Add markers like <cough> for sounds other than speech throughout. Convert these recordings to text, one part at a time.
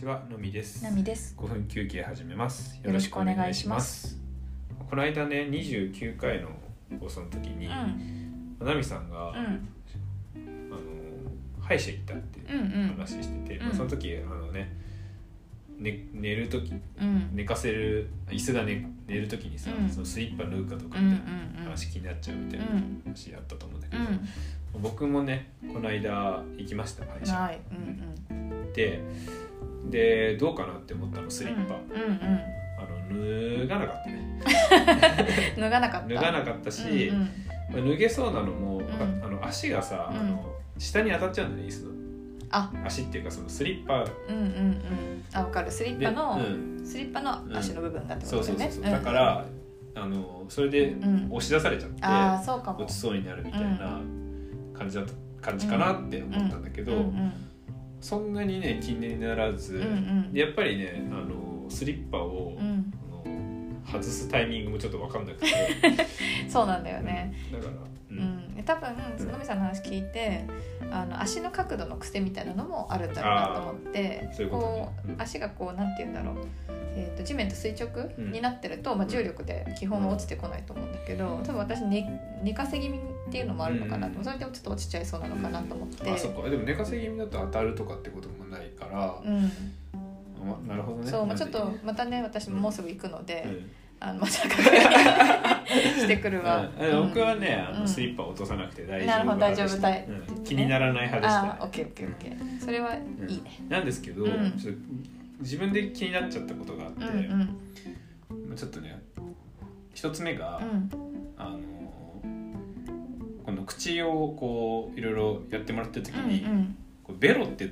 ちはのみです。なみです。5分休憩始めます。よろしくお願いします。この間ね29回の放送の時に、うん、なみさんが、うん、あの歯医者行ったってうん、うん、話してて、うん。まあその時あのねね寝る時うん、寝かせる椅子が寝寝る時にさ、うん。そのスリッパ縫うかとかうん、うみんたいな話気になっちゃうみたいなうん話あったと思うんだけど、うん、僕もねこの間行きました歯医者。ない、うん、ででどうかなって思ったのスリッパ、うん、うん、うん、あの脱がなかったね。<laughs> 脱がなかった。脱がなかったし、うん、まあ脱げそうなのも、ん。あの足がさ、うん。あの下に当たっちゃうんだよね椅子の。あ、足っていうかそのスリッパ。うん、うん、うん、あ、わかる。スリッで、パの、うん、スリッパの足の部分だってことだよね。そうそうそう、だからあのそれでうん、押し出されちゃって、ああ、そうかも。落ち。そうになるみたいな感じだ感じかなって思ったんだけど、うん、うん、そんなにね気にならず、うん、うん、でやっぱりねあのスリッパを、うん、外すタイミングもちょっと分かんなくて。<laughs> そうなんだよね。だから、ううん。ん、多分そのみさんの話聞いてあの足の角度の癖みたいなのもあるんだろうなと思ってね。こううん。足がこうなんて言うんだろう、えー、と地面と垂直うん。になってると、まあ、重力で基本は落ちてこないと思うんだけど多分私寝寝かせ気味っていうのもあるのかなと、うん。それでもちょっと落ちちゃいそうなのかなと思って。あそっか。でも寝かせ気味だと当たるとかってこともないから、うん、まなるほどね。そう、まあ、ちょっとまたね私ももうすぐ行くので、うん。あのまた確認 <laughs> してくるわ、うん。僕はねあうん。のスリッパ落とさなくて大丈夫なるほど大丈夫だいうん。気にならない派でしたね。ああオッケーオッケーオッケー。それはいいね。なんですけど、自分で気になっちゃったことがあって、うんうん。ちょっとね一つ目が、うん。あのこの口をこういろいろやってもらってる時うんに、うん。こうベロって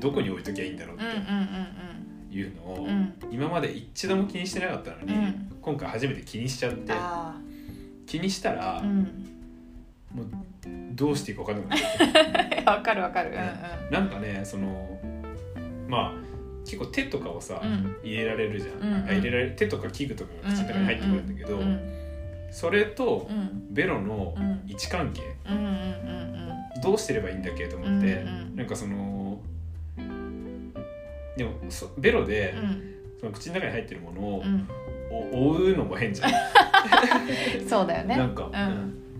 どこに置いときゃいいんだろうっうんうんていうのを、うんうん今まで一度も気にしてなかったのに、うん。今回初めて気にしちゃってあ気にしたら、あうん。もうどうしていいか分かんなくなって。<laughs> わかるわかる。なんかねそのまあ結構手とかをさ、うん。うん入れられるじゃん、うんうん。あ入れられる手とか器具とかが口の中に入ってくるんだけど、うんそれとうん。ベロのうん。位置関係うんうんうんどうしてればいいんだっけと思って、うんうんなんかそのでもそベロでうん。その口の中に入ってるものを追うのも変じゃん、う <laughs> んそうだよね。なんか、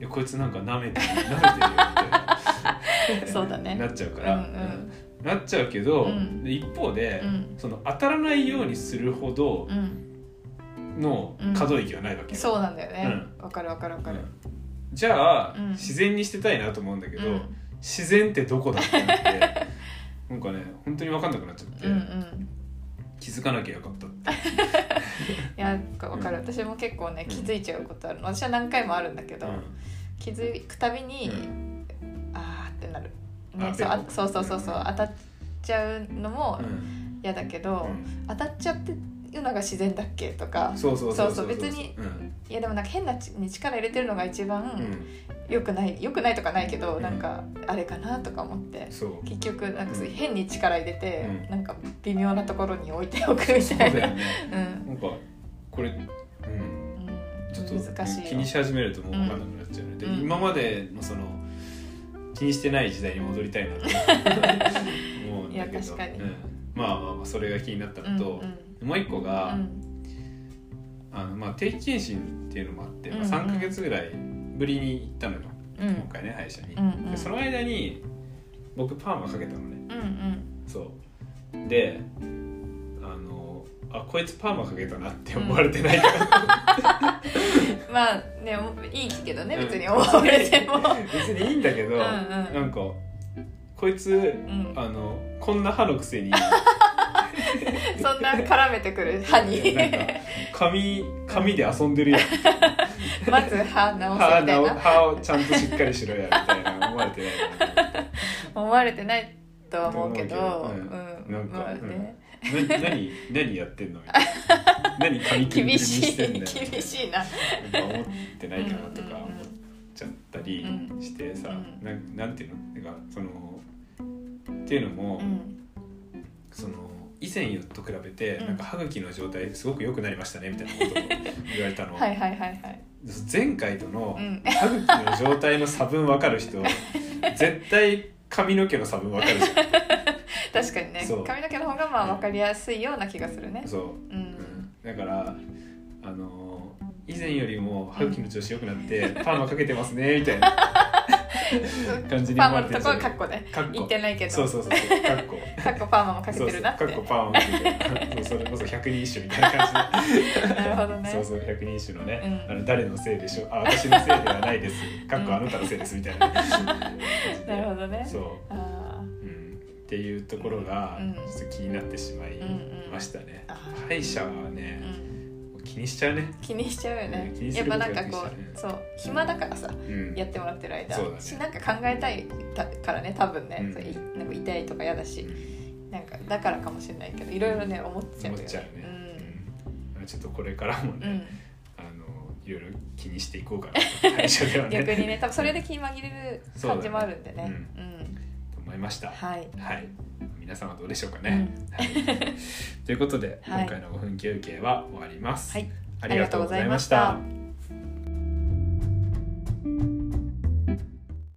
こいつなんか舐めてる舐めてるよってそうだね。なっちゃうから、うん。うんなっちゃうけど、うん。で一方で、うん。その当たらないようにするほどうん。の可動域はないわけよ、そうなんだよね。わかるわかるわかる。うん。じゃあ、うん。自然にしてたいなと思うんだけど、うん。自然ってどこだってなって <laughs> なんかね本当に分かんなくなっちゃって、うんうん。気づかなきゃよかったって。<laughs> いやわかる。私も結構ね気づいちゃうことある私は何回もあるんだけど気づくたびにねそうあそうそうそうそう当たっちゃうのもうん。嫌だけどうん。当たっちゃってるのが自然だっけとかそうそうそうそうそう。別にうん。いやでもなんか変なちに力入れてるのが一番うん。良くない良くないとかないけどうん。なんかあれかなとか思って結局なんかそううん。変に力入れてうん。なんか微妙なところに置いておくみたいな。<laughs> うん。なんかこれうん。うん。ちょっと難しいよ。気にし始めるともう分かんなくなっちゃうので、うん。今までのその気にしてない時代に戻りたいなと。<laughs> 思うんだけど。うん。まあまあまあそれが気になったのと、もう一個うが、ん。あのまあ、定期検診っていうのもあって、まあ、うんうん。3か月ぐらいぶりに行ったのよ、うん。うん今回ね歯医者に、うんうん。でその間に僕パーマかけたのね。うんうん。そう。であこいつパーマかけたなって思われてないか。まあねいいけどねうん。別に思われても。別にいいんだけど、うんうん。なんかこいつうん。あのこんな歯のくせに。<laughs> そんな絡めてくる歯に。髪髪で遊んでるやん。<laughs> まず歯直せみたいな。歯をちゃんとしっかりしろやみたいな思われてない。<laughs> 思われてないとは思うけど。うけどうん。なんかまあねな何何やってんのみたいな。何髪キンキンに厳ししてんいだよ厳しいな。なんか思ってないかなとか思っちゃったりしてさ、うん。なんなんていうの？なんかそのっていうのも、うん。その以前と比べて、うん。なんか歯茎の状態すごく良くなりましたねみたいなことを言われたの、<laughs> はいはいはいはい。前回とのうん。歯茎の状態の差分分かる人 <laughs> 絶対髪の毛の差分分かるじゃん確かにね。そう。髪の毛の方がまあ分かりやすいような気がするね。そう、ううん。ん、だからあのー以前よりも歯茎の調子良くなって、パーマかけてますねみたいな。<laughs> 感じにパーマのとこはカッコねカッコ。言ってないけど。そうそうそうそう。カッコ。カッコパーマもかけてるなって。そうそう。カッコパーマかけてそうそれこそ百人一首みたいな感じで。なるほどね。そうそう百人一首のね、うん。あの誰のせいでしょう？あ私のせいではないです。かっこあなたのせいですみたいな、<laughs> なるほどね。そう、っていうところがうん。ちょっと気になってしまいましたね、あ歯医者はーねう、ん。気にしちゃうね、気にしちゃうよね。うんやっぱなんかこううそう暇だからさうん、やってもらってる間。ね。しなんか考えたいたからね多分ね、うん。そなんか痛いとか嫌だし。うん。なんかだからかもしれないけどいろいろね思っちゃうよ思っちゃうね、うん。ちょっとこれからもね、うん、あのいろいろ気にしていこうかなね。逆にね多分それで気紛れる感じもあるんでね。<laughs> そうん。と思いました。はい。はい。皆さんはどうでしょうかね、うん。はい、<laughs> ということで、はい。今回の5分休憩は終わります、はい。ありがとうございました